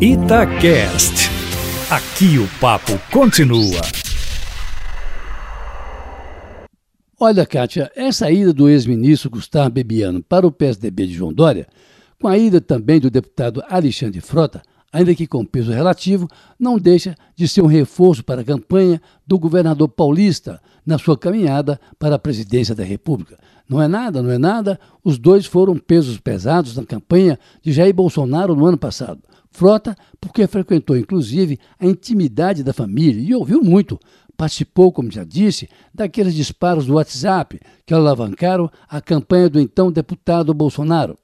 Itacast. Aqui o papo continua. Olha, Kátia, essa ida do ex-ministro Gustavo Bebiano para o PSDB de João Dória, com a ida também do deputado Alexandre Frota, ainda que com peso relativo, não deixa de ser um reforço para a campanha do governador paulista na sua caminhada para a presidência da República. Não é nada, não é nada, os dois foram pesos pesados na campanha de Jair Bolsonaro no ano passado. Frota, porque frequentou inclusive a intimidade da família e ouviu muito. Participou, como já disse, daqueles disparos do WhatsApp que alavancaram a campanha do então deputado Bolsonaro.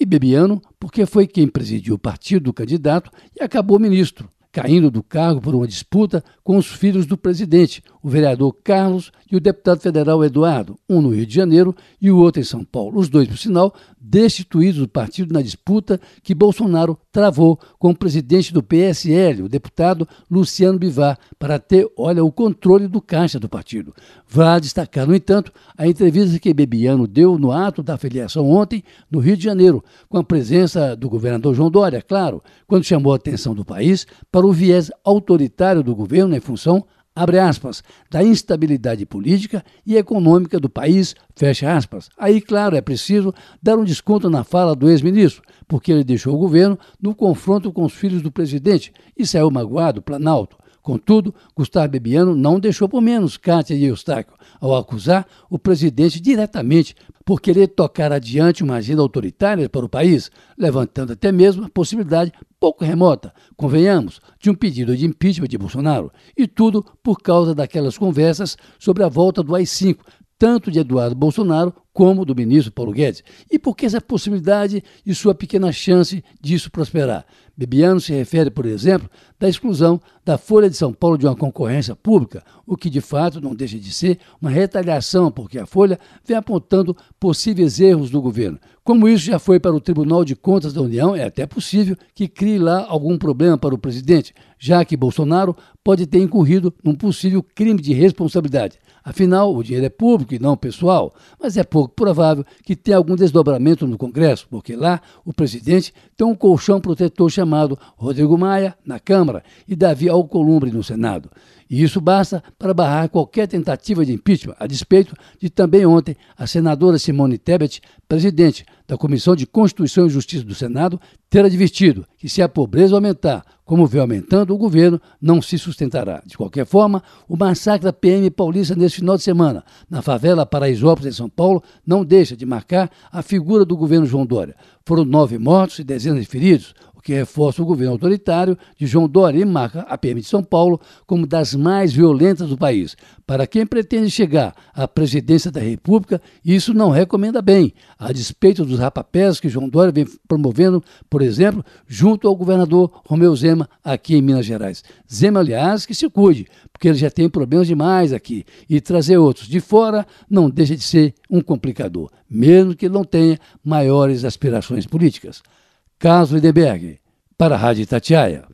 E Bebiano, porque foi quem presidiu o partido do candidato e acabou ministro caindo do cargo por uma disputa com os filhos do presidente, o vereador Carlos e o deputado federal Eduardo, um no Rio de Janeiro e o outro em São Paulo. Os dois, por sinal, destituídos do partido na disputa que Bolsonaro travou com o presidente do PSL, o deputado Luciano Bivar, para ter, olha, o controle do caixa do partido. Vale destacar, no entanto, a entrevista que Bebiano deu no ato da filiação ontem no Rio de Janeiro, com a presença do governador João Dória, claro, quando chamou a atenção do país para o viés autoritário do governo em função abre aspas, da instabilidade política e econômica do país, fecha aspas. Aí, claro, é preciso dar um desconto na fala do ex-ministro, porque ele deixou o governo no confronto com os filhos do presidente e saiu magoado, Planalto. Contudo, Gustavo Bebiano não deixou por menos Cátia e Eustáquio ao acusar o presidente diretamente por querer tocar adiante uma agenda autoritária para o país, levantando até mesmo a possibilidade pouco remota, convenhamos, de um pedido de impeachment de Bolsonaro. E tudo por causa daquelas conversas sobre a volta do AI-5, tanto de Eduardo Bolsonaro como do ministro Paulo Guedes. E por que essa possibilidade e sua pequena chance disso prosperar? Bebiano se refere, por exemplo, da exclusão da Folha de São Paulo de uma concorrência pública, o que de fato não deixa de ser uma retaliação, porque a Folha vem apontando possíveis erros do governo. Como isso já foi para o Tribunal de Contas da União, é até possível que crie lá algum problema para o presidente, já que Bolsonaro pode ter incorrido num possível crime de responsabilidade. Afinal, o dinheiro é público e não pessoal, mas é pouco provável que tenha algum desdobramento no Congresso, porque lá o presidente tem um colchão protetor chamado Rodrigo Maia na Câmara e Davi Alcolumbre no Senado. E isso basta para barrar qualquer tentativa de impeachment, a despeito de também ontem a senadora Simone Tebet, presidente da Comissão de Constituição e Justiça do Senado, ter advertido que se a pobreza aumentar, como vem aumentando, o governo não se sustentará. De qualquer forma, o massacre da PM paulista nesse final de semana, na favela Paraisópolis, em São Paulo, não deixa de marcar a figura do governo João Dória. Foram nove mortos e dezenas de feridos, o que reforça o governo autoritário de João Dória e marca a PM de São Paulo como das mais violentas do país. Para quem pretende chegar à presidência da República, isso não recomenda bem, a despeito dos rapapés que João Dória vem promovendo, por exemplo, junto ao governador Romeu Zema aqui em Minas Gerais. Zema, aliás, que se cuide, porque ele já tem problemas demais aqui, e trazer outros de fora não deixa de ser um complicador, mesmo que não tenha maiores aspirações políticas. Carlos Lindenberg, para a Rádio Tatiaia.